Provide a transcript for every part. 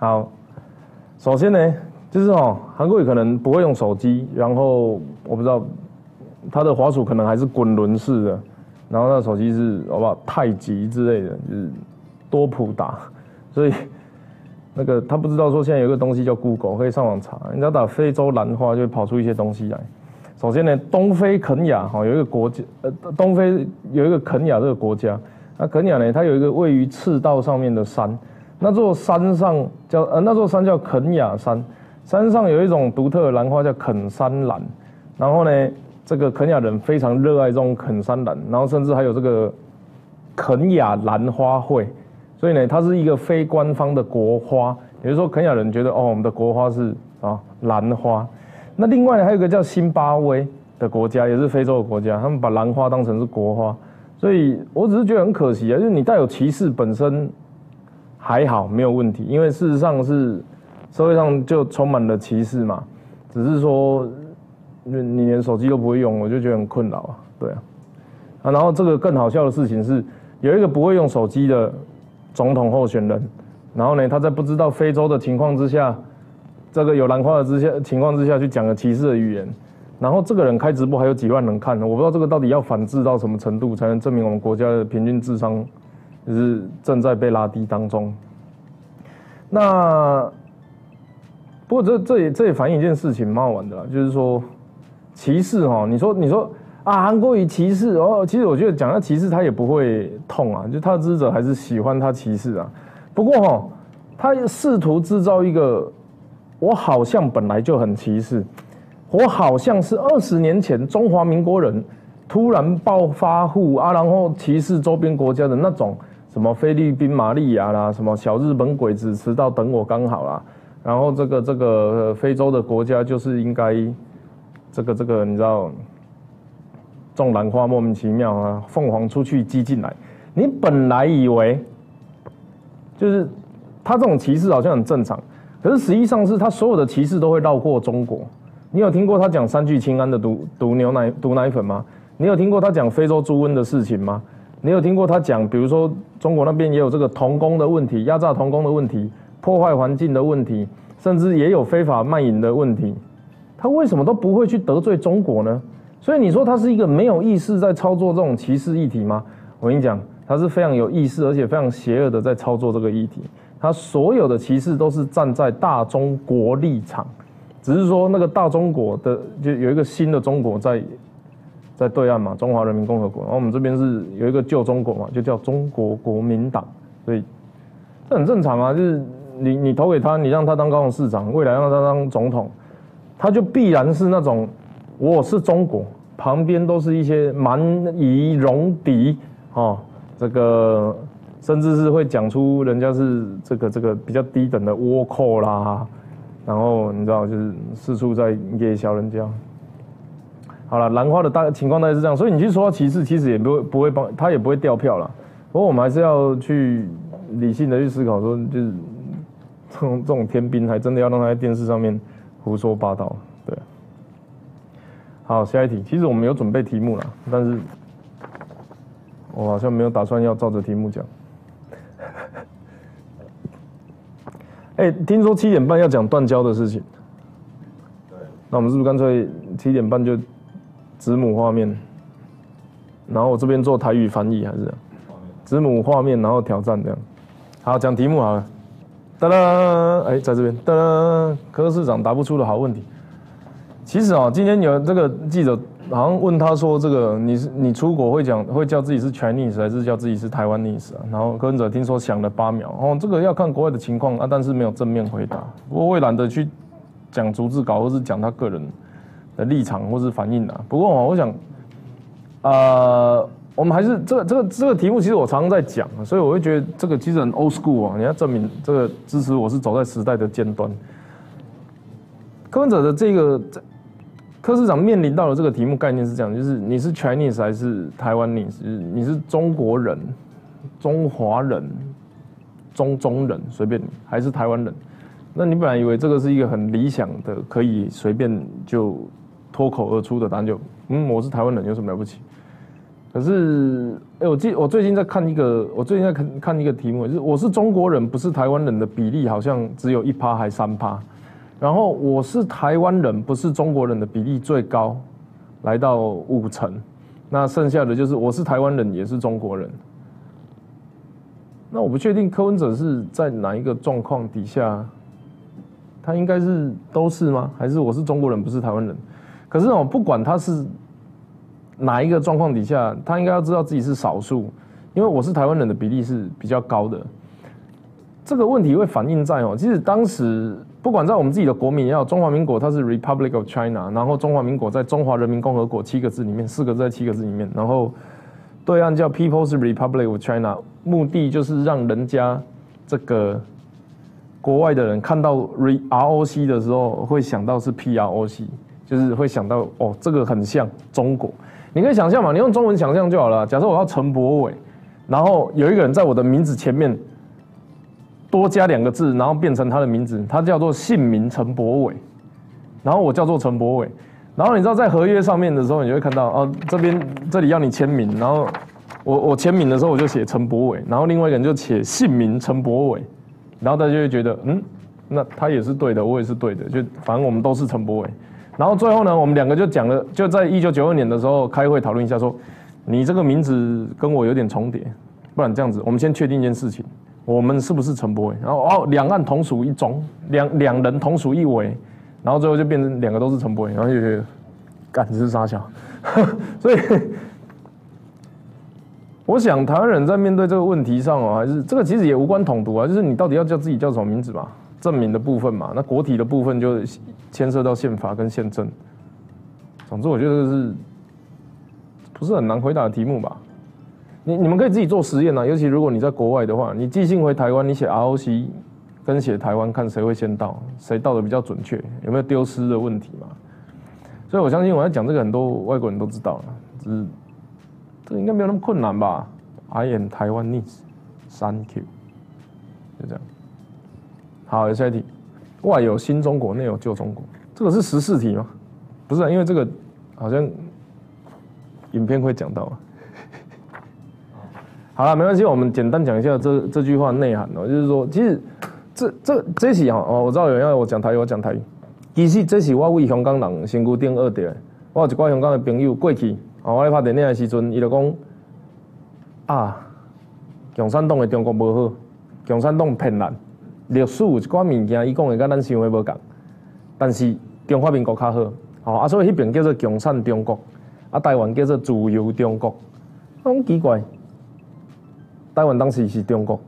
好，首先呢，就是哦，韩国瑜可能不会用手机，然后我不知道他的滑鼠可能还是滚轮式的，然后那手机是好不好太极之类的，就是多普达，所以那个他不知道说现在有个东西叫 Google，可以上网查，你只要打非洲兰花就会跑出一些东西来。首先呢，东非肯亚哈有一个国家，呃，东非有一个肯亚这个国家，那肯亚呢，它有一个位于赤道上面的山，那座山上叫呃那座山叫肯雅山，山上有一种独特的兰花叫肯山兰，然后呢，这个肯雅人非常热爱这种肯山兰，然后甚至还有这个肯雅兰花会，所以呢，它是一个非官方的国花，也就是说肯雅人觉得哦，我们的国花是啊兰花。那另外还有一个叫辛巴威的国家，也是非洲的国家，他们把兰花当成是国花，所以我只是觉得很可惜啊，就是你带有歧视本身还好没有问题，因为事实上是社会上就充满了歧视嘛，只是说你连手机都不会用，我就觉得很困扰啊，对啊，啊，然后这个更好笑的事情是，有一个不会用手机的总统候选人，然后呢，他在不知道非洲的情况之下。这个有兰花的之下情况之下去讲了歧视的语言，然后这个人开直播还有几万人看呢，我不知道这个到底要反制到什么程度才能证明我们国家的平均智商就是正在被拉低当中。那不过这这也这也反映一件事情蛮好玩的啦，就是说歧视哈，你说你说啊韩国语歧视哦，其实我觉得讲到歧视他也不会痛啊，就他的支持者还是喜欢他歧视啊。不过哈，他试图制造一个。我好像本来就很歧视，我好像是二十年前中华民国人突然暴发户啊，然后歧视周边国家的那种什么菲律宾玛利亚啦，什么小日本鬼子迟到等我刚好啦，然后这个这个非洲的国家就是应该这个这个你知道种兰花莫名其妙啊，凤凰出去鸡进来，你本来以为就是他这种歧视好像很正常。可是实际上是他所有的歧视都会绕过中国。你有听过他讲三聚氰胺的毒毒牛奶毒奶粉吗？你有听过他讲非洲猪瘟的事情吗？你有听过他讲，比如说中国那边也有这个童工的问题、压榨童工的问题、破坏环境的问题，甚至也有非法卖淫的问题。他为什么都不会去得罪中国呢？所以你说他是一个没有意识在操作这种歧视议题吗？我跟你讲，他是非常有意识，而且非常邪恶的在操作这个议题。他所有的歧视都是站在大中国立场，只是说那个大中国的就有一个新的中国在在对岸嘛，中华人民共和国，然后我们这边是有一个旧中国嘛，就叫中国国民党，所以这很正常啊，就是你你投给他，你让他当高雄市长，未来让他当总统，他就必然是那种我是中国，旁边都是一些蛮夷戎狄啊，这个。甚至是会讲出人家是这个这个比较低等的倭寇啦，然后你知道就是四处在夜笑人家。好了，兰花的大情况大概是这样，所以你去说歧视，其实也不会不会帮他也不会掉票了。不过我们还是要去理性的去思考，说就是这种这种天兵，还真的要让他在电视上面胡说八道，对。好，下一题，其实我们有准备题目了，但是我好像没有打算要照着题目讲。哎，听说七点半要讲断交的事情，对，那我们是不是干脆七点半就子母画面，然后我这边做台语翻译还是子母画面，然后挑战这样。好，讲题目好了。哒啦，哎，在这边哒啦，柯市长答不出的好问题。其实啊，今天有这个记者。好像问他说：“这个你是你出国会讲会叫自己是 Chinese 还是叫自己是台湾 nese 啊？”然后跟者听说想了八秒，哦，这个要看国外的情况啊，但是没有正面回答。不过我也懒得去讲逐字稿，或是讲他个人的立场或是反应啊。不过我想，呃，我们还是这个这个这个题目，其实我常常在讲，所以我会觉得这个其实很 old school 啊。你要证明这个支持我是走在时代的尖端。柯文哲的这个这。柯市长面临到的这个题目概念是这样，就是你是 Chinese 还是台湾？你是你是中国人、中华人、中中人，随便你，还是台湾人？那你本来以为这个是一个很理想的，可以随便就脱口而出的答案，就嗯，我是台湾人，有什么了不起？可是，哎，我记我最近在看一个，我最近在看看一个题目，就是我是中国人，不是台湾人的比例好像只有一趴还三趴，然后我是台湾人，不是中国人的比例最高，来到五成，那剩下的就是我是台湾人，也是中国人。那我不确定柯文哲是在哪一个状况底下，他应该是都是吗？还是我是中国人，不是台湾人？可是哦，不管他是。哪一个状况底下，他应该要知道自己是少数，因为我是台湾人的比例是比较高的。这个问题会反映在哦，其实当时不管在我们自己的国民也好，中华民国它是 Republic of China，然后中华民国在中华人民共和国七个字里面，四个字在七个字里面，然后对岸叫 People's Republic of China，目的就是让人家这个国外的人看到 ROC 的时候会想到是 PROC，就是会想到哦，这个很像中国。你可以想象嘛，你用中文想象就好了。假设我要陈柏伟，然后有一个人在我的名字前面多加两个字，然后变成他的名字，他叫做姓名陈柏伟，然后我叫做陈柏伟，然后你知道在合约上面的时候，你就会看到哦，这边这里要你签名，然后我我签名的时候我就写陈柏伟，然后另外一个人就写姓名陈柏伟，然后大家就会觉得嗯，那他也是对的，我也是对的，就反正我们都是陈柏伟。然后最后呢，我们两个就讲了，就在一九九二年的时候开会讨论一下，说你这个名字跟我有点重叠，不然这样子，我们先确定一件事情，我们是不是陈柏伟？然后哦，两岸同属一中，两两人同属一围，然后最后就变成两个都是陈柏伟，然后就觉得，干这是傻笑。所以我想台湾人在面对这个问题上哦，还是这个其实也无关统独啊，就是你到底要叫自己叫什么名字吧，证明的部分嘛，那国体的部分就。牵涉到宪法跟宪政，总之我觉得是不是很难回答的题目吧？你你们可以自己做实验啊，尤其如果你在国外的话，你寄信回台湾，你写 ROC 跟写台湾，看谁会先到，谁到的比较准确，有没有丢失的问题嘛？所以我相信我在讲这个，很多外国人都知道了，只是这应该没有那么困难吧？I am Taiwanese，Thank you，就这样。好，下一题。外有新中国，内有旧中国，这个是十四题吗？不是，因为这个好像影片会讲到啊。好了，没关系，我们简单讲一下这这句话内涵哦，就是说，其实这这这是哈哦，我知道有人要我讲台语，我讲台语。其实这是我为香港人身躯顶二的，我有一寡香港的朋友过去，哦，我咧拍电影的时阵，伊就讲啊，共产党的中国无好，共产党骗人。历史有一寡物件，伊讲的甲咱想的无共，但是中华民国较好，吼啊，所以迄边叫做共产中国，啊，台湾叫做自由中国，很奇怪，台湾当时是中国，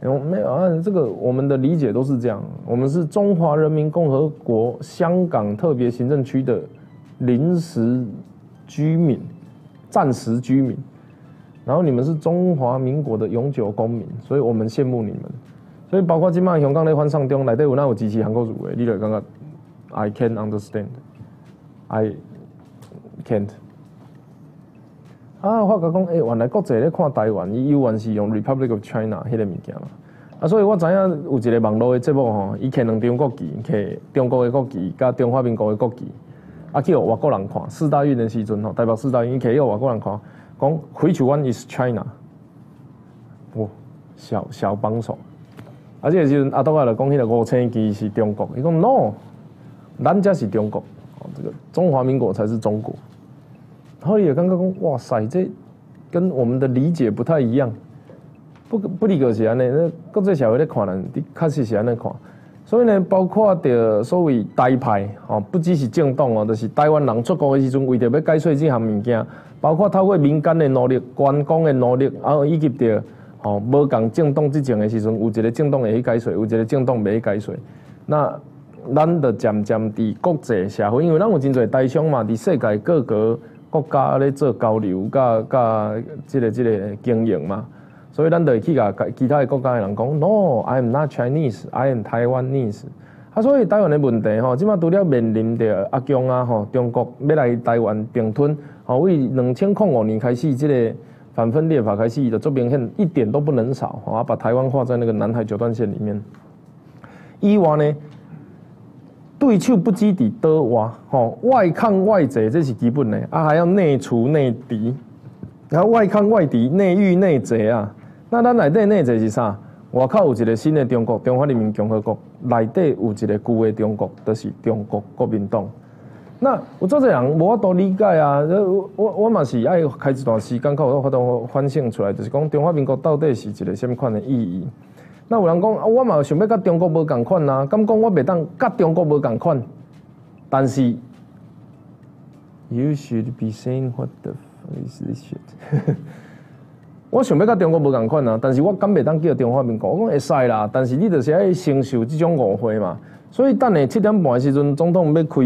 没有啊，这个我们的理解都是这样，我们是中华人民共和国香港特别行政区的临时居民、暂时居民，然后你们是中华民国的永久公民，所以我们羡慕你们。所以包括今麦香港咧翻上中内底有哪有支持韩国语的，你就感觉 I can understand, I can't。啊，我甲讲，诶，原来国际咧看台湾，伊有原是用 Republic of China 迄个物件嘛。啊，所以我知影有一个网络的节目吼，伊摕两张国旗，摕中国的国旗，甲中华民国的国旗，啊，去互外国人看四大运的时阵吼，台北四大运摕叫外国人看，讲 Which one is China？哇，小小帮手。而且时阵阿多亚来讲，迄个五千旗是中国，伊讲 no，咱家是中国，哦，这个中华民国才是中国。后也刚刚讲，哇塞，这跟我们的理解不太一样，不不理解是安尼，那国际社会咧看人，确实是安尼看。所以呢，包括着所谓台派，哦，不只是政党哦，就是台湾人出国的时阵，为着要解释这项物件，包括透过民间的努力、官方的努力，然后以及着。哦，无共政党执政的时阵，有一个政党会去解税，有一个政党袂去解税。那咱就渐渐伫国际社会，因为咱有真侪台商嘛，伫世界各个国家咧做交流，甲甲即个即个经营嘛。所以咱就会去甲其他诶国家的人讲，No，I am not Chinese，I am Taiwanese。啊，所以台湾的问题吼，即马除了面临着阿强啊吼，中国要来台湾并吞，吼为两千零五年开始即个。反分裂法开始的，这明显一点都不能少啊！把台湾划在那个南海九段线里面。以外呢，对手不积底的话，吼外抗外贼这是基本的啊，还要内除内敌。然后外抗外敌，内御内贼啊。那咱内底内贼是啥？外口有一个新的中国，中华人民共和国，内底有一个旧的中国，就是中国国民党。那我做这人无法理解啊！我我我嘛是爱开一段时间，靠我法度反省出来，就是讲中华民国到底是一个什么款的意义？那有人讲啊，我嘛想要甲中国无共款啊，敢讲我袂当甲中国无共款？但是，You should be saying what the fuck is this shit？我想要甲中国无共款啊，但是我敢袂当叫中华民国？我讲会使啦，但是你就是爱承受这种误会嘛。所以等下七点半的时阵，总统要开。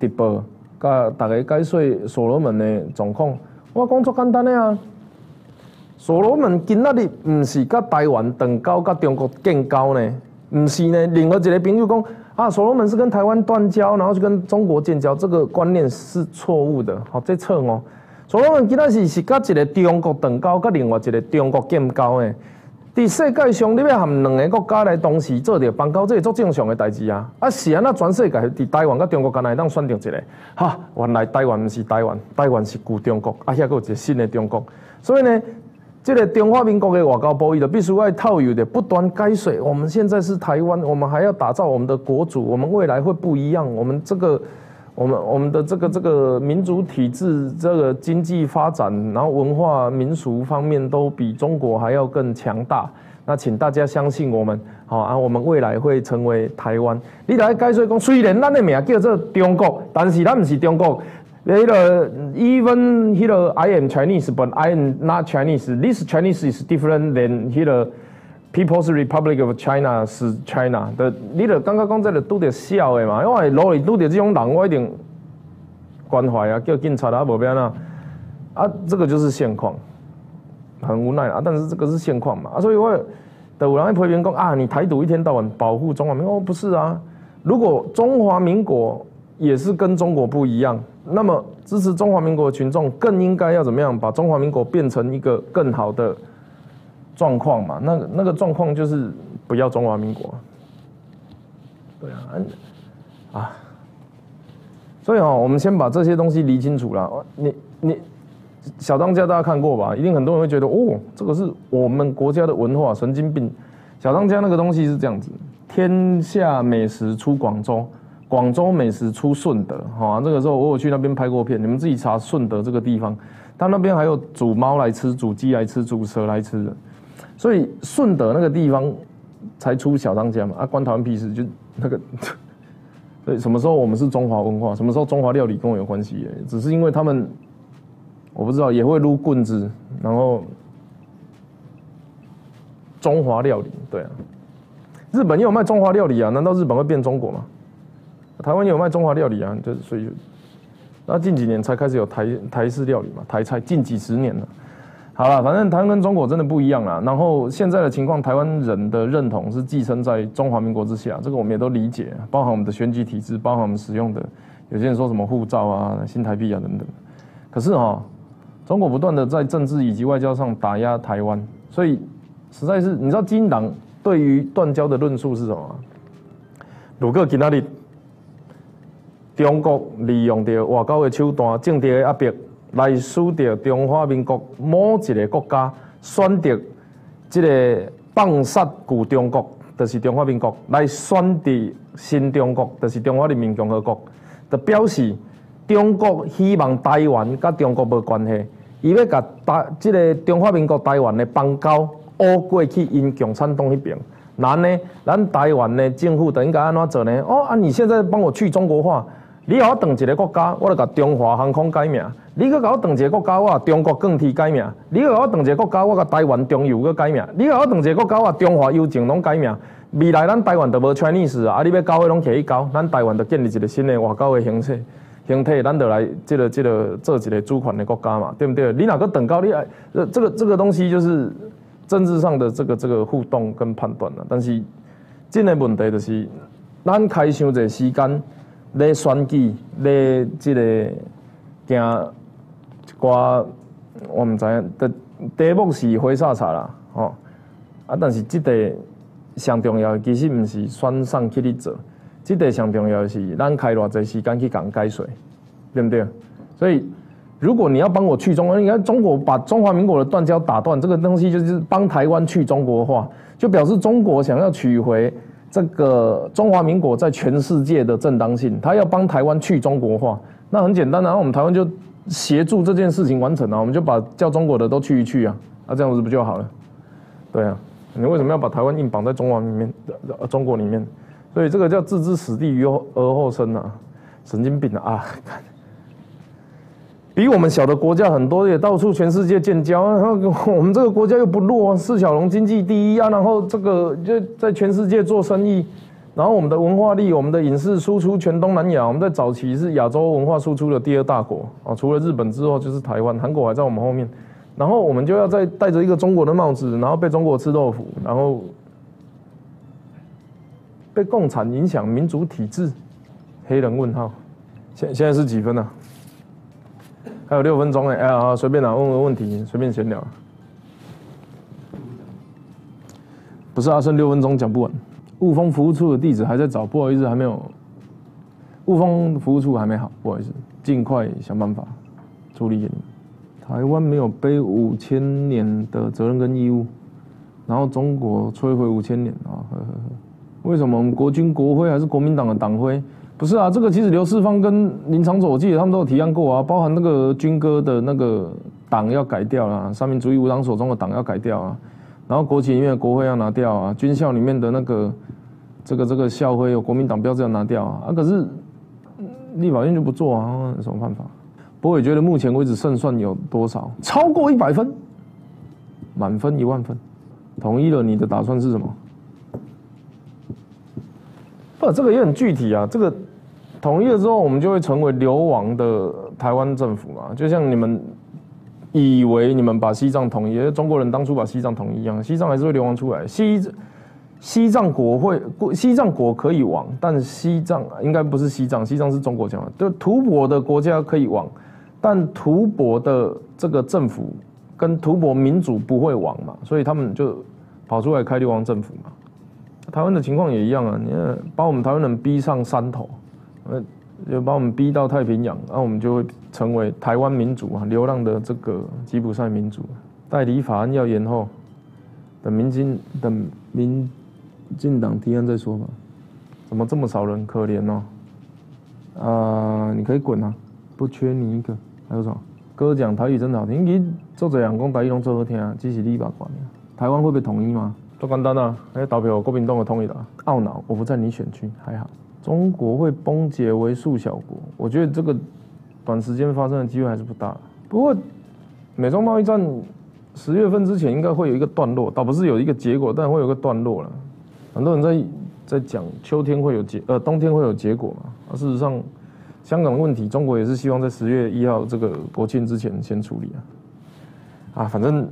直播，甲大家解说所罗门的状况。我讲足简单的啊，所罗门今仔日毋是甲台湾断交，甲中国建交呢？毋是呢？另外一个朋友讲啊，所罗门是跟台湾断交，然后去跟中国建交，这个观念是错误的。好，这错哦。所罗门今仔日是甲一个中国断交，甲另外一个中国建交诶。伫世界上，你要含两个国家来同时做着邦交，这是足正常的代志啊！啊，是啊，那全世界伫台湾甲中国间内当选定一个，哈，原来台湾毋是台湾，台湾是旧中国，啊，遐个有一个新的中国。所以呢，这个中华民国的外交部伊就必须要套有的不断改水。我们现在是台湾，我们还要打造我们的国主，我们未来会不一样。我们这个。我们我们的这个这个民主体制，这个经济发展，然后文化民俗方面都比中国还要更强大。那请大家相信我们，好啊，我们未来会成为台湾。你来解说讲，虽然咱的名叫做中国，但是咱不是中国。那个 even here I am Chinese, but I am not Chinese. This Chinese is different than here. People's Republic of China 是 China 的，你著刚刚讲这个拄着笑的嘛？因为路里拄着这种人，我一定关怀啊，叫警察啊，无变啊。啊，这个就是现况，很无奈啊。但是这个是现况嘛？啊，所以我的有人批评讲啊，你台独一天到晚保护中华民国，不是啊？如果中华民国也是跟中国不一样，那么支持中华民国的群众更应该要怎么样？把中华民国变成一个更好的。状况嘛，那个那个状况就是不要中华民国，对啊，啊，所以哦，我们先把这些东西理清楚了。你你小当家大家看过吧？一定很多人会觉得哦，这个是我们国家的文化，神经病。小当家那个东西是这样子：天下美食出广州，广州美食出顺德。哈，这个时候我有去那边拍过片，你们自己查顺德这个地方，他那边还有煮猫来吃，煮鸡来吃，煮蛇来吃的。所以顺德那个地方才出小当家嘛啊，关台湾屁事？就那个，所以什么时候我们是中华文化？什么时候中华料理跟我有关系？只是因为他们，我不知道也会撸棍子，然后中华料理对啊，日本也有卖中华料理啊？难道日本会变中国吗？台湾也有卖中华料理啊？就所以，那近几年才开始有台台式料理嘛？台菜近几十年了。好了，反正台湾跟中国真的不一样啦。然后现在的情况，台湾人的认同是寄生在中华民国之下，这个我们也都理解，包含我们的选举体制，包含我们使用的，有些人说什么护照啊、新台币啊等等。可是哈，中国不断的在政治以及外交上打压台湾，所以实在是，你知道金党对于断交的论述是什么？如果今日中国利用着外交的手段，政治的压迫。来使着中华民国某一个国家选择这个放杀旧中国，就是中华民国来选择新中国，就是中华人民共和国，就表示中国希望台湾甲中国无关系，伊要甲台这个中华民国台湾的邦交乌过去因共产党迄边，然呢，咱台湾的政府等应该安怎做呢？哦，啊，你现在帮我去中国化。你甲我当一个国家，我就甲中华航空改名；你甲我当一个国家，我中国钢铁改名；你甲我当一个国家，我甲台湾中油搁改名；你甲我当一个国家，我中华邮政拢改名。未来咱台湾就无 Chinese 啊！你要交的拢起去交，咱台湾就建立一个新的外交的形式形态，咱就来即个即个做一个主权的国家嘛，对不对？你哪个等高？你爱这个这个东西就是政治上的这个这个互动跟判断了。但是真的问题就是，咱开伤侪时间。咧选举，咧即个行一寡，我毋知影。第第一目是灰沙茶啦，吼啊！但是即个上重要，其实毋是选上去咧做，即个上重要是咱开偌济时间去讲解说，对毋对？所以如果你要帮我去中国，你看中国把中华民国的断交打断，这个东西就是帮台湾去中国化，就表示中国想要取回这个中华民国在全世界的正当性，他要帮台湾去中国化，那很简单啊，我们台湾就协助这件事情完成啊，我们就把叫中国的都去一去啊，那这样子不就好了？对啊，你为什么要把台湾硬绑在中华里面？中国里面？所以这个叫置之死地于而后生啊，神经病啊！比我们小的国家很多，也到处全世界建交。然后我们这个国家又不弱，四小龙经济第一啊。然后这个就在全世界做生意。然后我们的文化力、我们的影视输出全东南亚，我们在早期是亚洲文化输出的第二大国啊。除了日本之后就是台湾，韩国还在我们后面。然后我们就要再戴着一个中国的帽子，然后被中国吃豆腐，然后被共产影响民主体制。黑人问号，现现在是几分呢？还有六分钟哎，哎呀，随便拿问个问题，随便闲聊。不是啊，剩六分钟讲不完。雾峰服务处的地址还在找，不好意思，还没有。雾峰服务处还没好，不好意思，尽快想办法处理给你们。台湾没有背五千年的责任跟义务，然后中国摧毁五千年啊！呵呵呵，为什么我们国军国徽还是国民党的党徽？不是啊，这个其实刘世芳跟林长佐，我记得他们都有提案过啊，包含那个军歌的那个党要改掉啊，三民主义无党所中的党要改掉啊，然后国旗里面的国徽要拿掉啊，军校里面的那个这个这个校徽有国民党标志要拿掉啊，啊可是立法院就不做啊，有什么办法？不过也觉得目前为止胜算有多少？超过一百分，满分一万分，同意了，你的打算是什么？不，这个也很具体啊，这个。统一了之后，我们就会成为流亡的台湾政府嘛？就像你们以为你们把西藏统一，中国人当初把西藏统一一样，西藏还是会流亡出来。西西藏国会，西藏国可以亡，但西藏应该不是西藏，西藏是中国讲的。就吐蕃的国家可以亡，但吐蕃的这个政府跟吐蕃民主不会亡嘛？所以他们就跑出来开流亡政府嘛。台湾的情况也一样啊，你看把我们台湾人逼上山头。呃，就把我们逼到太平洋，那我们就会成为台湾民主啊，流浪的这个吉普赛民主。代理法案要延后，等民进等民进党提案再说吧。怎么这么少人？可怜哦。啊，你可以滚啊，不缺你一个。还有什么？哥讲台语真的好听，你做这样讲台语拢做好听啊，只是你把关。台湾会被统一吗？不简单啊，还投票国民党的统一的。懊恼，我不在你选区，还好。中国会崩解为数小国，我觉得这个短时间发生的机会还是不大。不过，美中贸易战十月份之前应该会有一个段落，倒不是有一个结果，但会有个段落了。很多人在在讲秋天会有结，呃，冬天会有结果嘛。而事实上，香港的问题，中国也是希望在十月一号这个国庆之前先处理啊。啊，反正。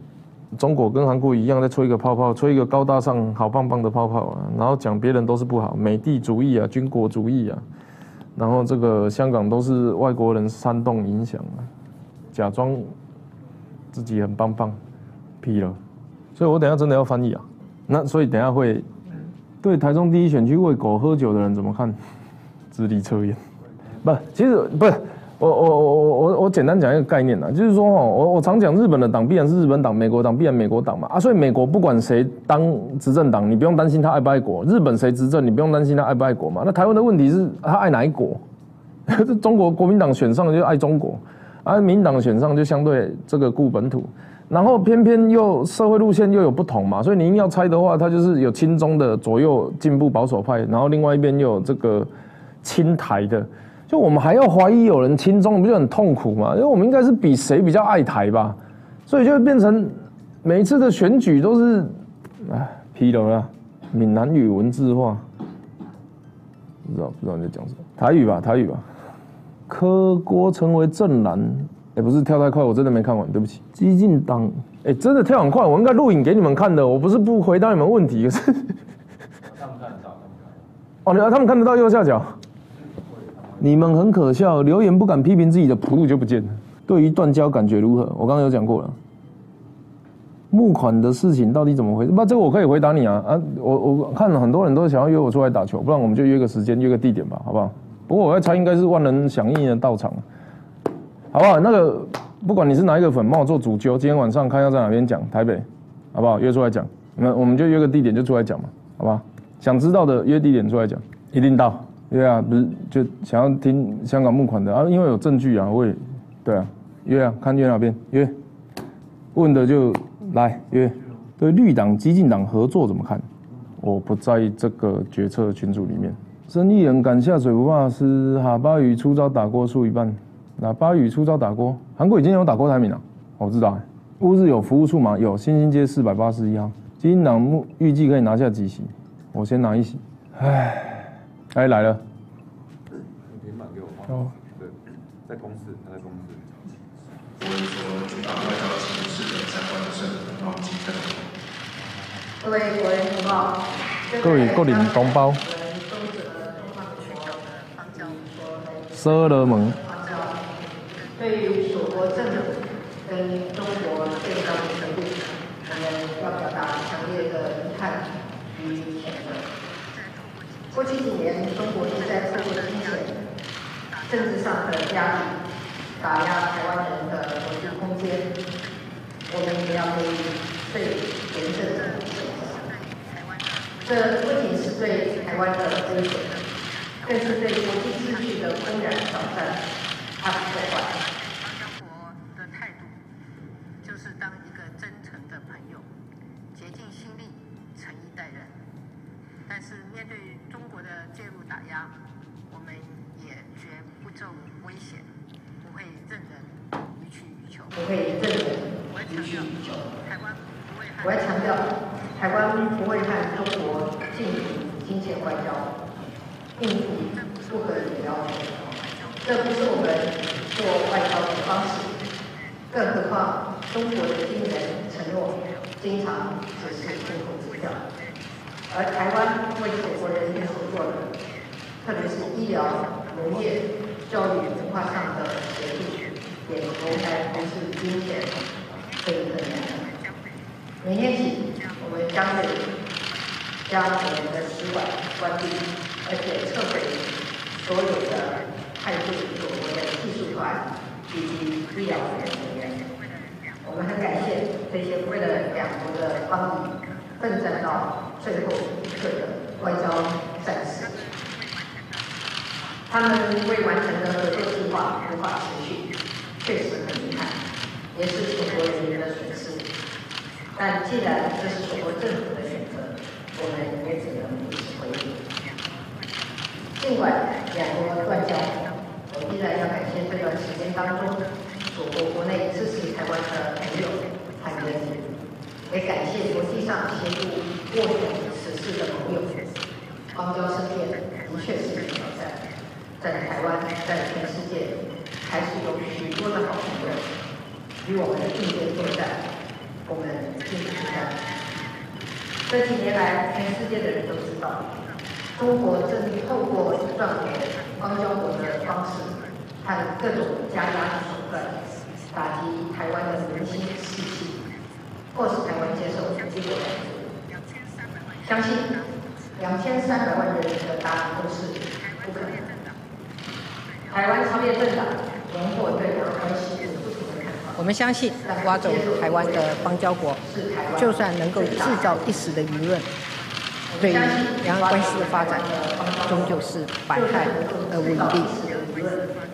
中国跟韩国一样，在吹一个泡泡，吹一个高大上、好棒棒的泡泡啊，然后讲别人都是不好，美帝主义啊，军国主义啊，然后这个香港都是外国人煽动影响啊，假装自己很棒棒，批了，所以我等下真的要翻译啊，那所以等下会对台中第一选区喂狗喝酒的人怎么看？智力测验，不，其实不是。我我我我我我简单讲一个概念呐，就是说哈，我我常讲日本的党必然是日本党，美国党必然美国党嘛啊，所以美国不管谁当执政党，你不用担心他爱不爱国；日本谁执政，你不用担心他爱不爱国嘛。那台湾的问题是他爱哪一国？这中国国民党选上就爱中国，而民党选上就相对这个顾本土，然后偏偏又社会路线又有不同嘛，所以你硬要猜的话，他就是有亲中的左右进步保守派，然后另外一边又有这个亲台的。就我们还要怀疑有人亲中，不就很痛苦吗？因为我们应该是比谁比较爱台吧，所以就变成每一次的选举都是，哎，批了啊，闽南语文字化，不知道不知道你在讲什么，台语吧台语吧，柯郭成为正蓝，也不是跳太快，我真的没看完，对不起。激进党，哎，真的跳很快，我应该录影给你们看的，我不是不回答你们问题，可是，他们看得到，哦，你他们看得到右下角。你们很可笑，留言不敢批评自己的铺路就不见了。对于断交感觉如何？我刚刚有讲过了。募款的事情到底怎么回事？不，这个我可以回答你啊啊！我我看了很多人都想要约我出来打球，不然我们就约个时间，约个地点吧，好不好？不过我要猜应该是万人响应的到场。好不好？那个不管你是哪一个粉，帮我做主揪。今天晚上看要在哪边讲，台北，好不好？约出来讲，那我们就约个地点就出来讲嘛，好不好？想知道的约地点出来讲，一定到。约啊，不是就想要听香港募款的啊？因为有证据啊，我也对啊，约啊，看约哪边约，问的就来约。对绿党、激进党合作怎么看？我不在这个决策群组里面。生意人敢下水不怕湿，哈巴鱼出招打锅输一半。那巴鱼出招打锅，韩国已经有打锅台名了，我知道。乌日有服务处吗？有，新兴街四百八十一号。基金党目预计可以拿下几席？我先拿一席。唉，哎来了。平板给我放？哦，对，在公司，他在公司。我们说主打外交形式的相关的事，然后几分各位国人同胞，各位国人同胞，舍勒门。对于祖国政府跟中国最高程度，我们要表达强烈的遗憾与谴责。过去几年，中国一再透过金钱、政治上的压力，打压台湾人的国际空间，我们也要给予最严正的谴责。这不仅是对台湾的威胁，更是对国际秩序的公然挑战和破坏。但是面对中国的介入打压，我们也绝不受威胁，不会任人予取予求。不会任人予取予求。台湾不会。我要强调，台湾不会和中国进行金钱外交，应付不合理的要求。这不是我们做外交的方式。更何况，中国的军人承诺经常只是空头支票。而台湾为祖国人民所做的，特别是医疗、农业、教育、文化上的协助，也从来不是金钱可以衡量的。明天起，我们将会将我们的使馆关闭，而且撤回所有的派驻我国的技术团以及医疗人员。我们很感谢这些为了两国的邦谊。奋战到最后一刻的外交战士，他们未完成的合作计划无法持续，确实很遗憾，也是中国人民的损失。但既然这是中国政府的选择，我们也只能如此回应。尽管两国断交，我依然要感谢这段时间当中，祖国国内支持台湾的朋友和人民。也感谢国际上协助斡旋此事的朋友，邦交圣殿的确是一个挑战，在台湾，在全世界，还是有许多的好朋友与我们并肩作战，我们并不孤单。这几年来，全世界的人都知道，中国正透过断为邦交国的方式，和各种加压的手段，打击台湾的民心士气。迫使台湾接受结果相信两千三百万人民的答案都是不可能。台湾超越政党，荣获对两关系。我们相信，挖走台湾的邦交国，就算能够制造一时的舆论，对于两岸关系的发展，终究是百害而无一利。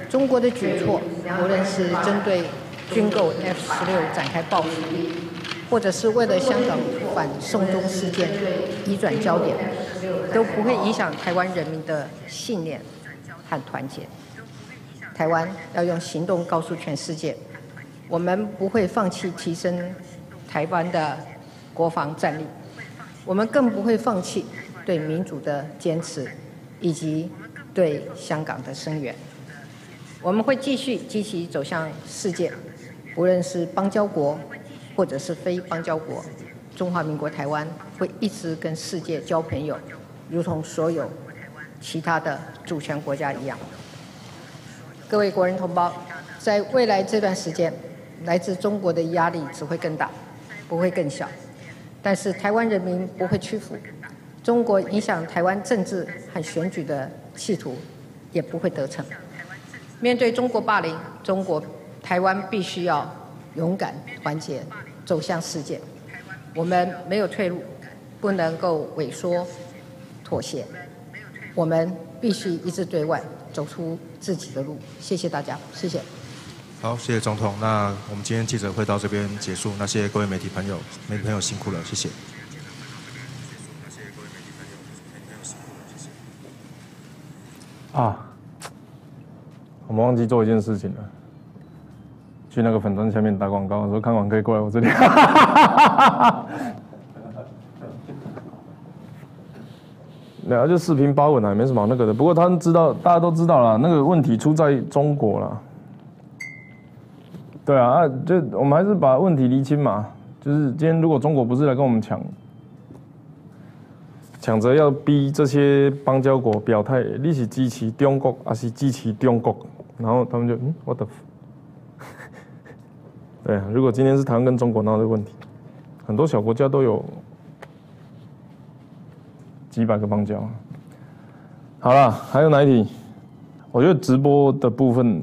中国的举措，无论是针对军购 F 十六展开报复。或者是为了香港反送中事件移转焦点，都不会影响台湾人民的信念和团结。台湾要用行动告诉全世界，我们不会放弃提升台湾的国防战力，我们更不会放弃对民主的坚持以及对香港的声援。我们会继续积极走向世界，无论是邦交国。或者是非邦交国，中华民国台湾会一直跟世界交朋友，如同所有其他的主权国家一样。各位国人同胞，在未来这段时间，来自中国的压力只会更大，不会更小。但是台湾人民不会屈服，中国影响台湾政治和选举的企图也不会得逞。面对中国霸凌、中国台湾必须要勇敢团结，走向世界。我们没有退路，不能够萎缩妥协。我们必须一致对外，走出自己的路。谢谢大家，谢谢。好，谢谢总统。那我们今天记者会到这边结束。那谢谢各位媒体朋友，媒体朋友辛苦了，谢谢。啊，我们忘记做一件事情了，去那个粉砖下面打广告，说看完可以过来我这里。然后，就四平八稳啊，没什么那个的。不过他们知道，大家都知道了，那个问题出在中国了。对啊，啊，就我们还是把问题厘清嘛。就是今天如果中国不是来跟我们抢，抢着要逼这些邦交国表态，你是支持中国还是支持中国？然后他们就嗯，我的，对啊，如果今天是台湾跟中国闹这个问题，很多小国家都有几百个邦交。好了，还有哪一题？我觉得直播的部分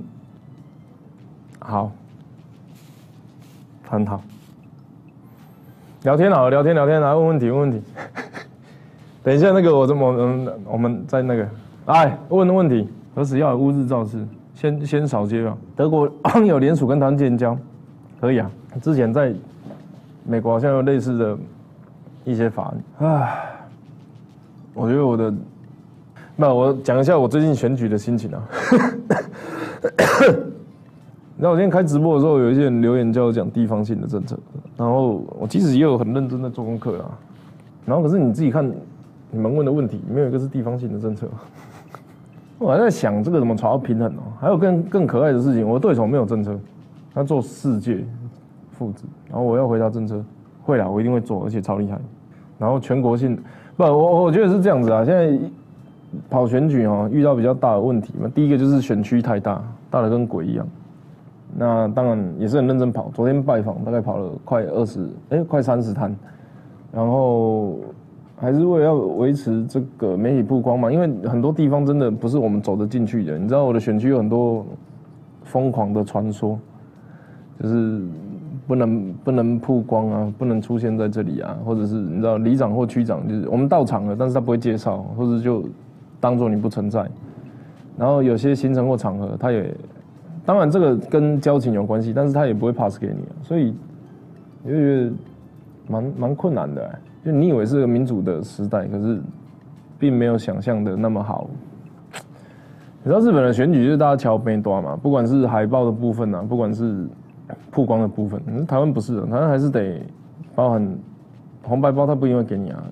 好。很好，聊天好，聊天聊天，来问问题问问题。等一下，那个我这么嗯，我们在那个，哎，问问题，何时要有乌日造势？先先少接吧。德国 有联署跟他们建交，可以啊。之前在美国好像有类似的一些法案。唉，我觉得我的，那我讲一下我最近选举的心情啊。那我今天开直播的时候，有一些人留言叫我讲地方性的政策，然后我其实也有很认真的做功课啊，然后可是你自己看你们问的问题，没有一个是地方性的政策。我还在想这个怎么找到平衡哦。还有更更可爱的事情，我的对手没有政策，他做世界父子，然后我要回答政策，会啦，我一定会做，而且超厉害。然后全国性，不，我我觉得是这样子啊。现在跑选举哦，遇到比较大的问题嘛，第一个就是选区太大，大的跟鬼一样。那当然也是很认真跑，昨天拜访大概跑了快二十，哎，快三十摊，然后还是为了要维持这个媒体曝光嘛，因为很多地方真的不是我们走得进去的。你知道我的选区有很多疯狂的传说，就是不能不能曝光啊，不能出现在这里啊，或者是你知道里长或区长就是我们到场了，但是他不会介绍，或者就当做你不存在。然后有些行程或场合他也。当然，这个跟交情有关系，但是他也不会 pass 给你，所以你就觉得蛮蛮困难的。就你以为是个民主的时代，可是并没有想象的那么好。你知道日本的选举就是大家桥边端嘛，不管是海报的部分啊，不管是曝光的部分，台湾不是的，台湾还是得包含红白包，他不一定会给你啊，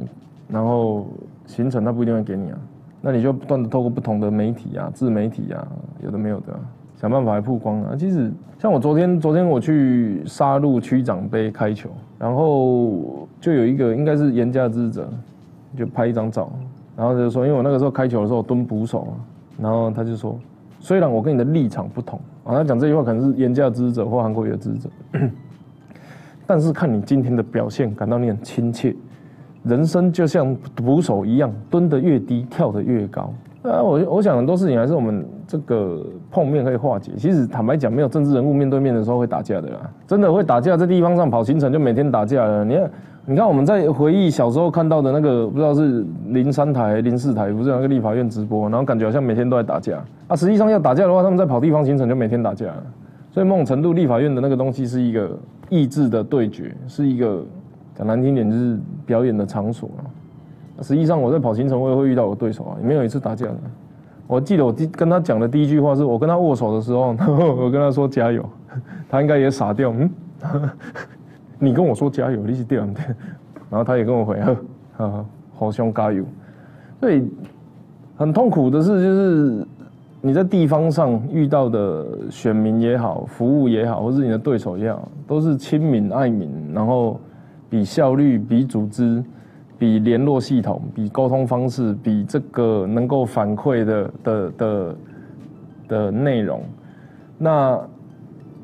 然后行程他不一定会给你啊，那你就不断的透过不同的媒体啊、自媒体啊，有的没有的。想办法来曝光啊！其实像我昨天，昨天我去杀戮区长杯开球，然后就有一个应该是严家之者，就拍一张照，然后就说，因为我那个时候开球的时候蹲捕手嘛，然后他就说，虽然我跟你的立场不同，啊，他讲这句话可能是严家之者或韩国瑜的支者，但是看你今天的表现，感到你很亲切。人生就像捕手一样，蹲得越低，跳得越高。啊，我我想很多事情还是我们这个碰面可以化解。其实坦白讲，没有政治人物面对面的时候会打架的啦，真的会打架，在地方上跑行程就每天打架了。你看，你看我们在回忆小时候看到的那个，不知道是零三台、零四台，不是那个立法院直播，然后感觉好像每天都在打架。啊，实际上要打架的话，他们在跑地方行程就每天打架。所以某种程度，立法院的那个东西是一个意志的对决，是一个讲难听点就是表演的场所啊。实际上我在跑行程，我也会遇到我对手啊，也没有一次打架的。我记得我第跟他讲的第一句话是我跟他握手的时候，我跟他说加油，他应该也傻掉。嗯，你跟我说加油，你是对不对？然后他也跟我回，啊，好兄加油。所以很痛苦的是，就是你在地方上遇到的选民也好，服务也好，或是你的对手也好，都是亲民爱民，然后比效率，比组织。比联络系统，比沟通方式，比这个能够反馈的的的的内容，那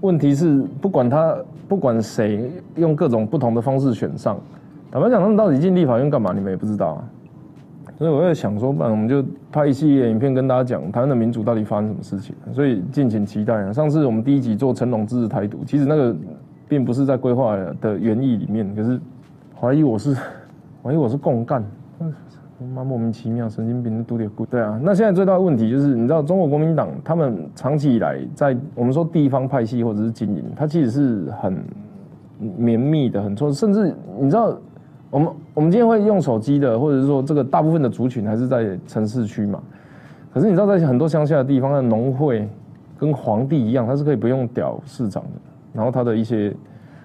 问题是，不管他不管谁用各种不同的方式选上，坦白讲，他们到底进立法院干嘛？你们也不知道啊。所以我在想说，不然我们就拍一系列影片跟大家讲台湾的民主到底发生什么事情。所以敬请期待啊！上次我们第一集做成龙支持台独，其实那个并不是在规划的原意里面，可是怀疑我是怀疑我是共干。妈莫名其妙，神经病都得过。对啊，那现在最大的问题就是，你知道中国国民党他们长期以来在我们说地方派系或者是经营，它其实是很绵密的，很错。甚至你知道，我们我们今天会用手机的，或者是说这个大部分的族群还是在城市区嘛。可是你知道，在很多乡下的地方，的农会跟皇帝一样，他是可以不用屌市长的。然后他的一些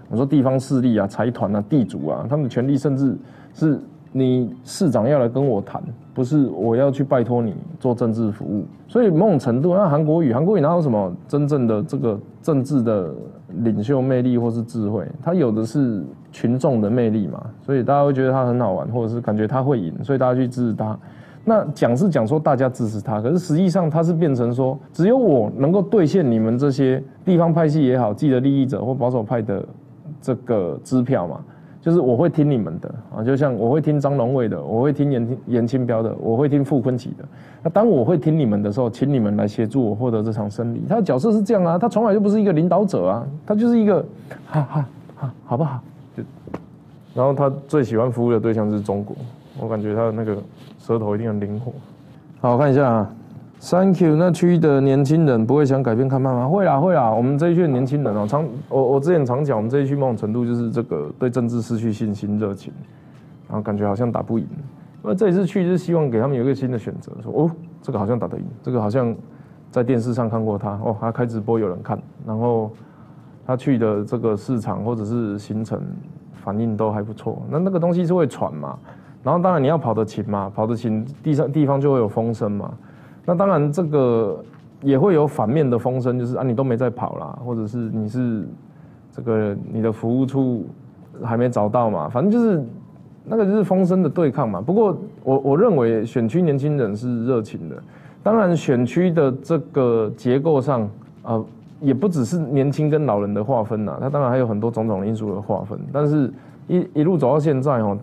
我说地方势力啊、财团啊、地主啊，他们的权力甚至是。你市长要来跟我谈，不是我要去拜托你做政治服务，所以某种程度，那韩国语，韩国语哪有什么真正的这个政治的领袖魅力或是智慧？他有的是群众的魅力嘛，所以大家会觉得他很好玩，或者是感觉他会赢，所以大家去支持他。那讲是讲说大家支持他，可是实际上他是变成说，只有我能够兑现你们这些地方派系也好，既得利益者或保守派的这个支票嘛。就是我会听你们的啊，就像我会听张龙伟的，我会听严严清标的，我会听傅昆萁的。那当我会听你们的时候，请你们来协助我获得这场胜利。他的角色是这样啊，他从来就不是一个领导者啊，他就是一个哈哈哈，好不好？就然后他最喜欢服务的对象是中国，我感觉他的那个舌头一定很灵活。好，我看一下啊。Thank you。那区的年轻人不会想改变看法吗？会啦，会啦。我们这一区年轻人哦，常我我之前常讲，我们这一区某种程度就是这个对政治失去信心、热情，然后感觉好像打不赢。那这一次去就是希望给他们有一个新的选择，说哦，这个好像打得赢，这个好像在电视上看过他哦，他开直播有人看，然后他去的这个市场或者是行程反应都还不错。那那个东西是会传嘛？然后当然你要跑得勤嘛，跑得勤地上地方就会有风声嘛。那当然，这个也会有反面的风声，就是啊，你都没在跑啦，或者是你是这个你的服务处还没找到嘛，反正就是那个就是风声的对抗嘛。不过我我认为选区年轻人是热情的，当然选区的这个结构上啊，也不只是年轻跟老人的划分呐，它当然还有很多种种因素的划分。但是一一路走到现在哦。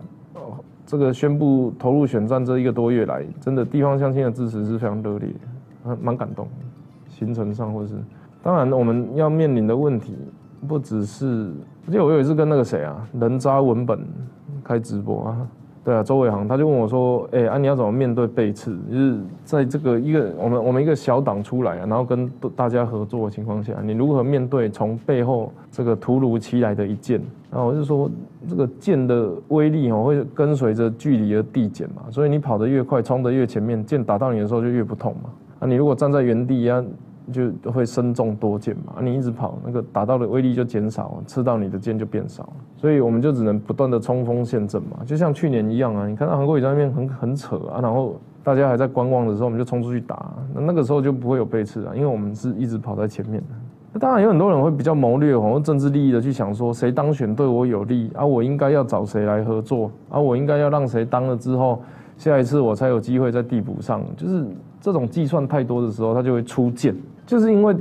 这个宣布投入选战这一个多月来，真的地方乡亲的支持是非常热烈，蛮蛮感动。行程上或是，当然我们要面临的问题不只是，而且我有一次跟那个谁啊，人渣文本开直播啊。对啊，周伟航他就问我说：“哎，啊，你要怎么面对背刺？就是在这个一个我们我们一个小党出来啊，然后跟大家合作的情况下，你如何面对从背后这个突如其来的一剑？然后我就说，这个剑的威力哦，会跟随着距离而递减嘛，所以你跑得越快，冲得越前面，剑打到你的时候就越不痛嘛。啊，你如果站在原地啊。”就会身中多箭嘛，你一直跑，那个打到的威力就减少，吃到你的箭就变少，所以我们就只能不断的冲锋陷阵嘛，就像去年一样啊。你看到韩国瑜在那边很很扯啊，然后大家还在观望的时候，我们就冲出去打，那那个时候就不会有背刺啊，因为我们是一直跑在前面的。那当然有很多人会比较谋略或政治利益的去想说，谁当选对我有利啊，我应该要找谁来合作啊，我应该要让谁当了之后，下一次我才有机会在地补上，就是这种计算太多的时候，他就会出剑。就是因为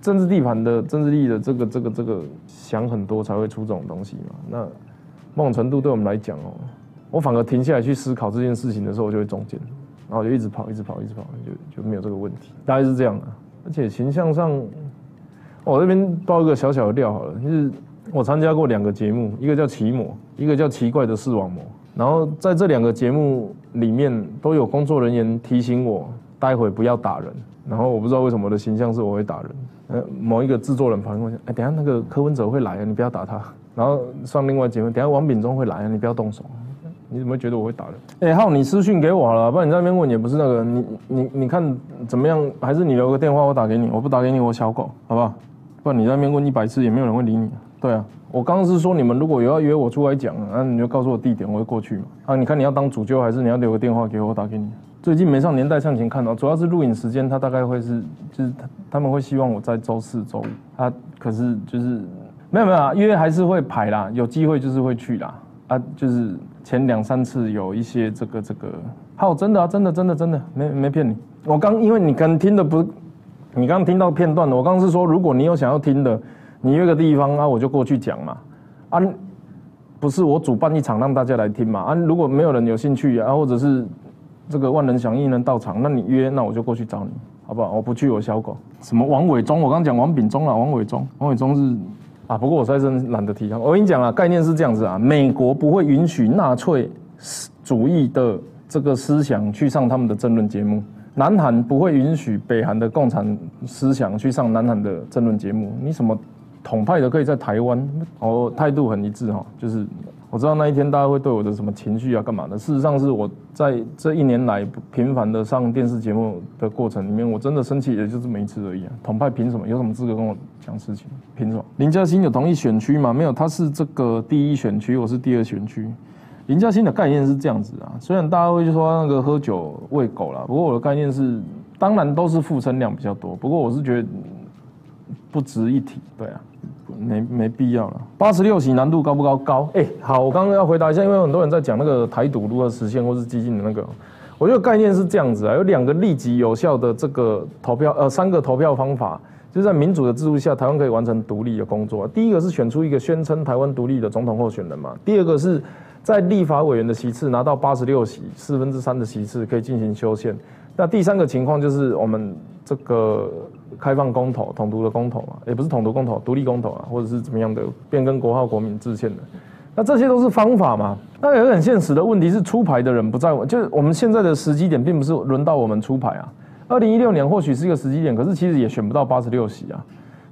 政治地盘的政治利益的这个这个这个想很多才会出这种东西嘛。那某种程度对我们来讲哦，我反而停下来去思考这件事情的时候，我就会中箭，然后就一直跑，一直跑，一直跑，就就没有这个问题，大概是这样的。而且形象上，我这边爆一个小小的料好了，就是我参加过两个节目，一个叫奇魔，一个叫奇怪的视网膜。然后在这两个节目里面，都有工作人员提醒我，待会不要打人。然后我不知道为什么我的形象是我会打人，呃，某一个制作人跑过去，哎，等下那个柯文哲会来啊，你不要打他。然后上另外节目，等下王炳忠会来啊，你不要动手。你怎么会觉得我会打人？哎，浩，你私讯给我好了，不然你在那边问也不是那个，你你你看怎么样？还是你留个电话我打给你，我不打给你我小狗，好不好？不然你在那边问一百次也没有人会理你。对啊，我刚刚是说你们如果有要约我出来讲，那你就告诉我地点，我会过去嘛。啊，你看你要当主教还是你要留个电话给我，我打给你。最近没上年代向前看到，主要是录影时间，他大概会是，就是他他们会希望我在周四周五，他可是就是没有没有啊，约还是会排啦，有机会就是会去啦，啊，就是前两三次有一些这个这个，好，真的啊，真的真的真的没没骗你，我刚因为你刚听的不，你刚听到片段的，我刚是说如果你有想要听的，你约个地方啊，我就过去讲嘛，啊，不是我主办一场让大家来听嘛，啊，如果没有人有兴趣啊，或者是。这个万人响应能到场，那你约，那我就过去找你，好不好？我不去，我小狗。什么王伟忠？我刚讲王炳忠了，王伟忠，王伟忠是啊，不过我实在是懒得提他。我跟你讲啊，概念是这样子啊，美国不会允许纳粹主义的这个思想去上他们的政论节目，南韩不会允许北韩的共产思想去上南韩的政论节目。你什么统派的可以在台湾？哦，态度很一致哈，就是。我知道那一天大家会对我的什么情绪啊，干嘛的？事实上是我在这一年来频繁的上电视节目的过程里面，我真的生气也就这么一次而已啊。统派凭什么？有什么资格跟我讲事情？凭什么？林嘉欣有同一选区吗？没有，他是这个第一选区，我是第二选区。林嘉欣的概念是这样子啊，虽然大家会说那个喝酒喂狗了，不过我的概念是，当然都是负声量比较多，不过我是觉得不值一提，对啊。没没必要了。八十六席难度高不高？高。哎，好，我刚刚要回答一下，因为很多人在讲那个台独如何实现，或是激进的那个。我觉得概念是这样子啊，有两个立即有效的这个投票，呃，三个投票方法，就是在民主的制度下，台湾可以完成独立的工作。第一个是选出一个宣称台湾独立的总统候选人嘛。第二个是在立法委员的席次拿到八十六席，四分之三的席次可以进行修宪。那第三个情况就是我们这个。开放公投、统独的公投嘛，也不是统独公投，独立公投啊，或者是怎么样的变更国号、国民制宪的，那这些都是方法嘛。那有很现实的问题是，出牌的人不在，就是我们现在的时机点，并不是轮到我们出牌啊。二零一六年或许是一个时机点，可是其实也选不到八十六席啊。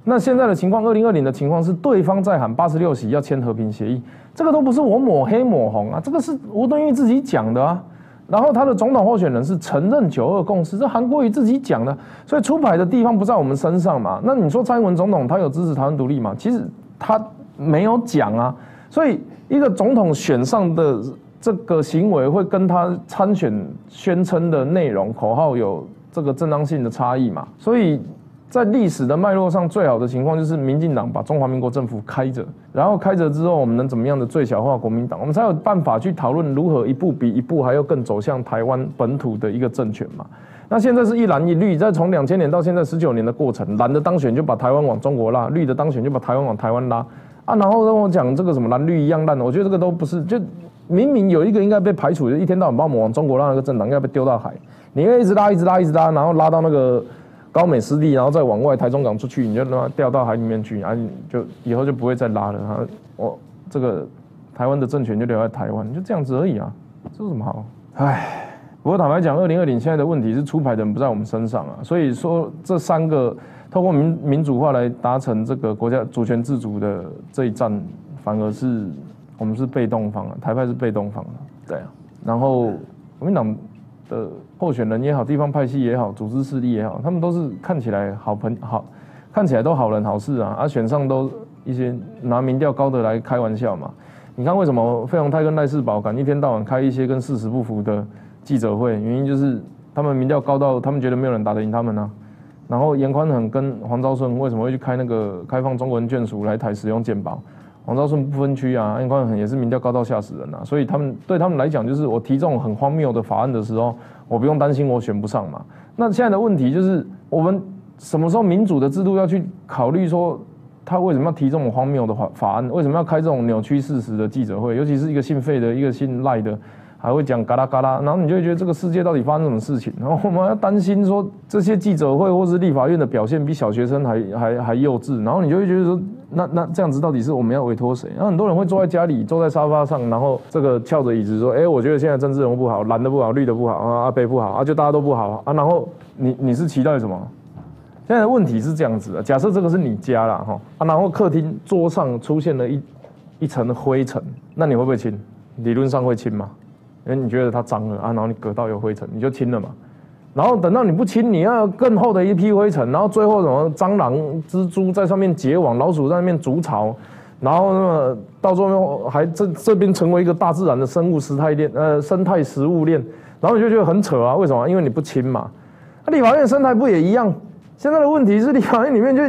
那现在的情况，二零二零的情况是，对方在喊八十六席要签和平协议，这个都不是我抹黑抹红啊，这个是吴敦义自己讲的啊。然后他的总统候选人是承认九二共识，这韩国瑜自己讲的，所以出牌的地方不在我们身上嘛。那你说蔡英文总统他有支持台湾独立吗？其实他没有讲啊。所以一个总统选上的这个行为，会跟他参选宣称的内容口号有这个正当性的差异嘛？所以。在历史的脉络上，最好的情况就是民进党把中华民国政府开着，然后开着之后，我们能怎么样的最小化国民党，我们才有办法去讨论如何一步比一步还要更走向台湾本土的一个政权嘛。那现在是一蓝一绿，在从两千年到现在十九年的过程，蓝的当选就把台湾往中国拉，绿的当选就把台湾往台湾拉啊。然后跟我讲这个什么蓝绿一样烂的，我觉得这个都不是，就明明有一个应该被排除，就一天到晚把我们往中国拉那个政党应该被丢到海，你应该一直拉一直拉一直拉，然后拉到那个。高美湿地，然后再往外台中港出去，你就他妈掉到海里面去，然后就以后就不会再拉了。啊，我这个台湾的政权就留在台湾，就这样子而已啊，这有什么好？唉，不过坦白讲，二零二零现在的问题是出牌的人不在我们身上啊，所以说这三个透过民民主化来达成这个国家主权自主的这一战，反而是我们是被动方啊，台派是被动方啊，对啊，然后国民党。的候选人也好，地方派系也好，组织势力也好，他们都是看起来好朋好，看起来都好人好事啊，而选上都一些拿民调高的来开玩笑嘛。你看为什么费鸿泰跟赖世宝敢一天到晚开一些跟事实不符的记者会？原因就是他们民调高到他们觉得没有人打得赢他们呢。然后严宽很跟黄昭顺为什么会去开那个开放中文眷属来台使用鉴宝？黄昭顺不分区啊，安宽很也是民调高到吓死人啊，所以他们对他们来讲，就是我提这种很荒谬的法案的时候，我不用担心我选不上嘛。那现在的问题就是，我们什么时候民主的制度要去考虑说，他为什么要提这种荒谬的法法案？为什么要开这种扭曲事实的记者会？尤其是一个姓费的，一个姓赖的。还会讲嘎啦嘎啦，然后你就会觉得这个世界到底发生什么事情？然后我们要担心说这些记者会或是立法院的表现比小学生还还还幼稚，然后你就会觉得说那那这样子到底是我们要委托谁？然后很多人会坐在家里，坐在沙发上，然后这个翘着椅子说：“哎，我觉得现在政治人物不好，蓝的不好，绿的不好啊，阿北不好啊，就大家都不好啊。”然后你你是期待什么？现在的问题是这样子的：假设这个是你家了哈，然后客厅桌上出现了一一层灰尘，那你会不会亲？理论上会亲吗？因为你觉得它脏了啊，然后你隔到有灰尘，你就清了嘛。然后等到你不清，你要更厚的一批灰尘，然后最后什么蟑螂、蜘蛛在上面结网，老鼠在那边筑巢，然后那么到最后还这这边成为一个大自然的生物生态链，呃，生态食物链，然后你就觉得很扯啊？为什么？因为你不清嘛。那立法院生态不也一样？现在的问题是立法院里面就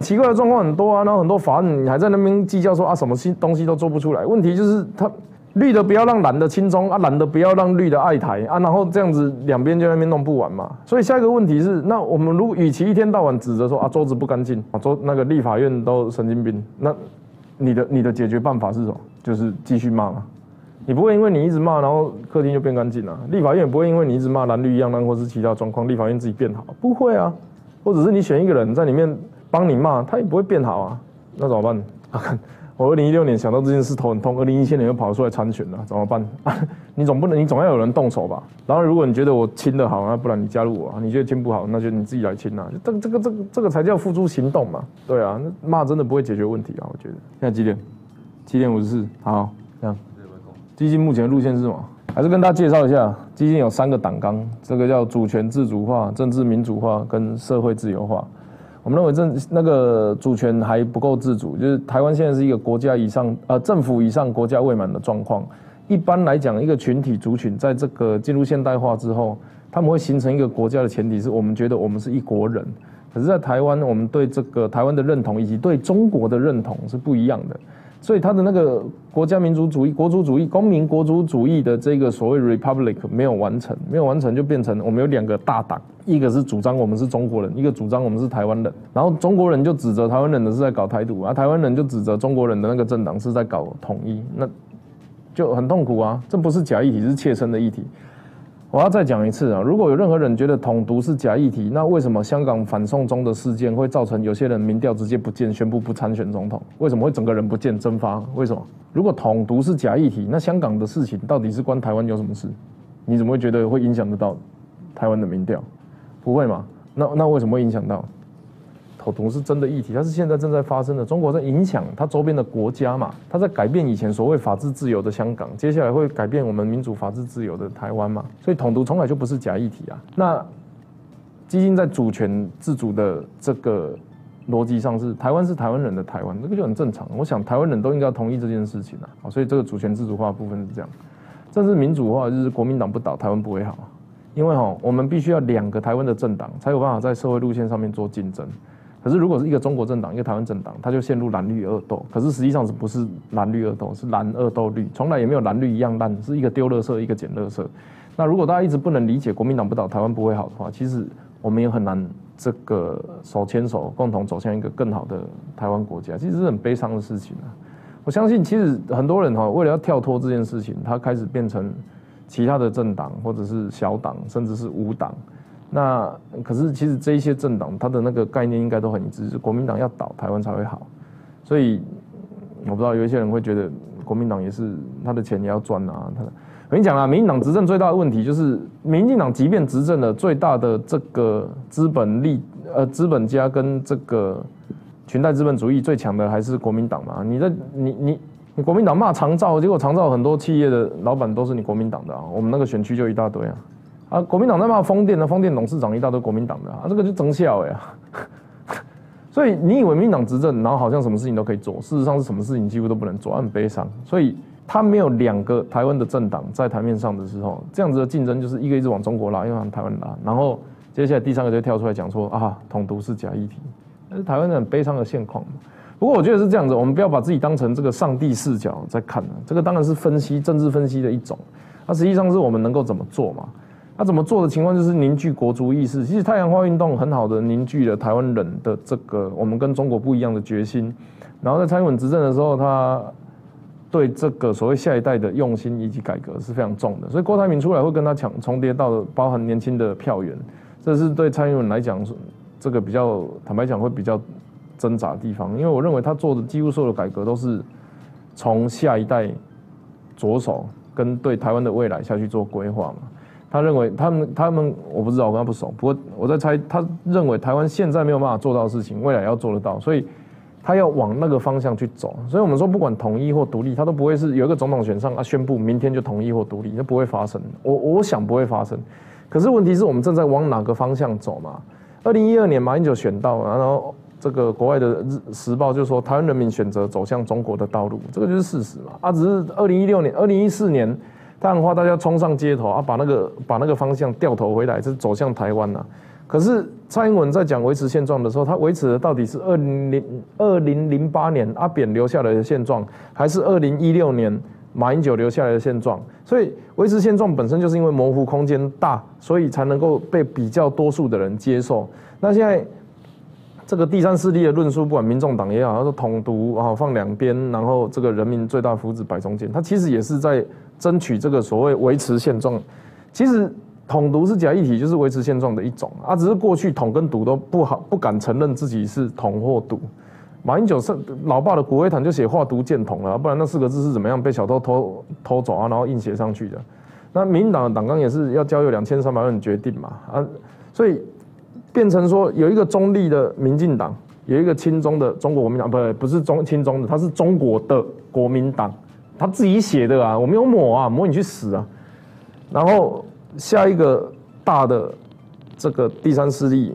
奇怪的状况很多啊，然后很多法案你还在那边计较说啊，什么新东西都做不出来。问题就是它。绿的不要让蓝的轻松啊，蓝的不要让绿的爱台啊，然后这样子两边就那边弄不完嘛。所以下一个问题是，那我们如果与其一天到晚指责说啊桌子不干净啊桌那个立法院都神经病，那你的你的解决办法是什么？就是继续骂嘛，你不会因为你一直骂，然后客厅就变干净了。立法院也不会因为你一直骂蓝绿一样烂，或是其他状况，立法院自己变好，不会啊。或者是你选一个人在里面帮你骂，他也不会变好啊。那怎么办？我二零一六年想到这件事头很痛，二零一七年又跑出来参选了，怎么办？你总不能，你总要有人动手吧？然后如果你觉得我亲的好，那不然你加入我；啊你觉得亲不好，那就你自己来亲啊。这这个这个这个才叫付诸行动嘛。对啊，骂真的不会解决问题啊。我觉得现在几点？七点五十四。好，这样。基金目前的路线是什么？还是跟大家介绍一下，基金有三个党纲，这个叫主权自主化、政治民主化跟社会自由化。我们认为政那个主权还不够自主，就是台湾现在是一个国家以上呃政府以上国家未满的状况。一般来讲，一个群体族群在这个进入现代化之后，他们会形成一个国家的前提是我们觉得我们是一国人。可是，在台湾，我们对这个台湾的认同以及对中国的认同是不一样的。所以他的那个国家民族主义、国族主义、公民国族主义的这个所谓 republic 没有完成，没有完成就变成我们有两个大党，一个是主张我们是中国人，一个主张我们是台湾人。然后中国人就指责台湾人的是在搞台独，而台湾人就指责中国人的那个政党是在搞统一，那就很痛苦啊！这不是假议题，是切身的议题。我要再讲一次啊！如果有任何人觉得统独是假议题，那为什么香港反送中的事件会造成有些人民调直接不见，宣布不参选总统？为什么会整个人不见蒸发？为什么？如果统独是假议题，那香港的事情到底是关台湾有什么事？你怎么会觉得会影响得到台湾的民调？不会嘛？那那为什么会影响到？统独是真的议题，它是现在正在发生的。中国在影响它周边的国家嘛？它在改变以前所谓法治自由的香港，接下来会改变我们民主法治自由的台湾嘛？所以统独从来就不是假议题啊。那基金在主权自主的这个逻辑上是台湾是台湾人的台湾，这个就很正常。我想台湾人都应该同意这件事情啊。所以这个主权自主化部分是这样。政治民主化就是国民党不倒，台湾不会好。因为哈，我们必须要两个台湾的政党才有办法在社会路线上面做竞争。可是，如果是一个中国政党，一个台湾政党，他就陷入蓝绿恶斗。可是实际上是不是蓝绿恶斗？是蓝恶斗绿，从来也没有蓝绿一样烂，是一个丢乐色，一个捡乐色。那如果大家一直不能理解国民党不倒，台湾不会好的话，其实我们也很难这个手牵手共同走向一个更好的台湾国家。其实是很悲伤的事情啊！我相信，其实很多人哈，为了要跳脱这件事情，他开始变成其他的政党，或者是小党，甚至是无党。那可是，其实这一些政党，它的那个概念应该都很一致，是国民党要倒，台湾才会好。所以我不知道有一些人会觉得，国民党也是他的钱也要赚啊。我跟你讲啊，民进党执政最大的问题就是，民进党即便执政了，最大的这个资本力呃资本家跟这个裙带资本主义最强的还是国民党嘛。你在你你你国民党骂长照，结果长照很多企业的老板都是你国民党的啊。我们那个选区就一大堆啊。啊，国民党在骂风电的，风电董事长一大堆国民党的啊，这个就争笑哎呀。所以你以为民进党执政，然后好像什么事情都可以做，事实上是什么事情几乎都不能做，很悲伤。所以他没有两个台湾的政党在台面上的时候，这样子的竞争就是一个一直往中国拉，一个往台湾拉，然后接下来第三个就跳出来讲说啊，统独是假议题，那是台湾很悲伤的现况。不过我觉得是这样子，我们不要把自己当成这个上帝视角在看，这个当然是分析政治分析的一种，那实际上是我们能够怎么做嘛。他怎么做的情况就是凝聚国族意识。其实太阳花运动很好的凝聚了台湾人的这个我们跟中国不一样的决心。然后在蔡英文执政的时候，他对这个所谓下一代的用心以及改革是非常重的。所以郭台铭出来会跟他抢重叠到的，包含年轻的票源，这是对蔡英文来讲，这个比较坦白讲会比较挣扎的地方。因为我认为他做的几乎所有的改革都是从下一代着手，跟对台湾的未来下去做规划嘛。他认为他们他们我不知道我跟他不熟，不过我在猜，他认为台湾现在没有办法做到的事情，未来要做得到，所以他要往那个方向去走。所以我们说，不管统一或独立，他都不会是有一个总统选上啊，宣布明天就统一或独立，那不会发生。我我想不会发生。可是问题是我们正在往哪个方向走嘛？二零一二年马英九选到，然后这个国外的日时报就说台湾人民选择走向中国的道路，这个就是事实嘛。啊，只是二零一六年、二零一四年。太阳花，大家冲上街头啊，把那个把那个方向掉头回来，是走向台湾呐。可是蔡英文在讲维持现状的时候，他维持的到底是二零二零零八年阿扁留下来的现状，还是二零一六年马英九留下来的现状？所以维持现状本身就是因为模糊空间大，所以才能够被比较多数的人接受。那现在这个第三势力的论述，不管民众党也好，他说统独啊放两边，然后这个人民最大福祉摆中间，他其实也是在争取这个所谓维持现状。其实统独是假议题，就是维持现状的一种啊，只是过去统跟独都不好不敢承认自己是统或独。马英九是老爸的骨灰坛就写化独建统了，不然那四个字是怎么样被小偷偷偷走啊，然后硬写上去的。那民进党的党纲也是要交由两千三百万人决定嘛啊，所以。变成说有一个中立的民进党，有一个亲中的中国国民党，不不是中亲中的，他是中国的国民党，他自己写的啊，我没有抹啊，抹你去死啊！然后下一个大的这个第三势力，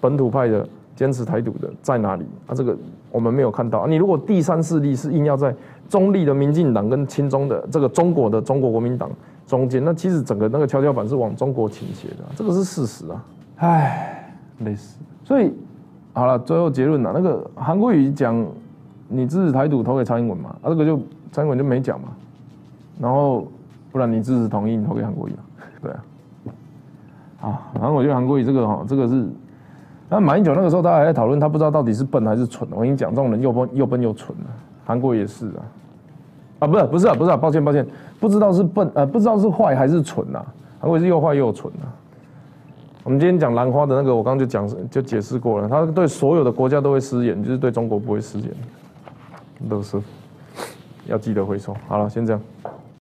本土派的坚持台独的在哪里啊？这个我们没有看到。你如果第三势力是硬要在中立的民进党跟亲中的这个中国的中国国民党中间，那其实整个那个跷跷板是往中国倾斜的，这个是事实啊！唉。累死，所以好了，最后结论了。那个韩国瑜讲，你支持台独投给蔡英文嘛？啊，这个就蔡英文就没讲嘛。然后不然你支持同意你投给韩国瑜啊？对啊。啊，然后我觉得韩国瑜这个哈，这个是，那马英九那个时候大家还在讨论，他不知道到底是笨还是蠢。我跟你讲，这种人又笨又笨又蠢啊。韩国也是啊。啊，不是不是啊，不是啊，抱歉抱歉，不知道是笨呃，不知道是坏还是蠢呐。韩国是又坏又蠢啊。我们今天讲兰花的那个，我刚刚就讲就解释过了，他对所有的国家都会失言，就是对中国不会失言。都是要记得回收。好了，先这样。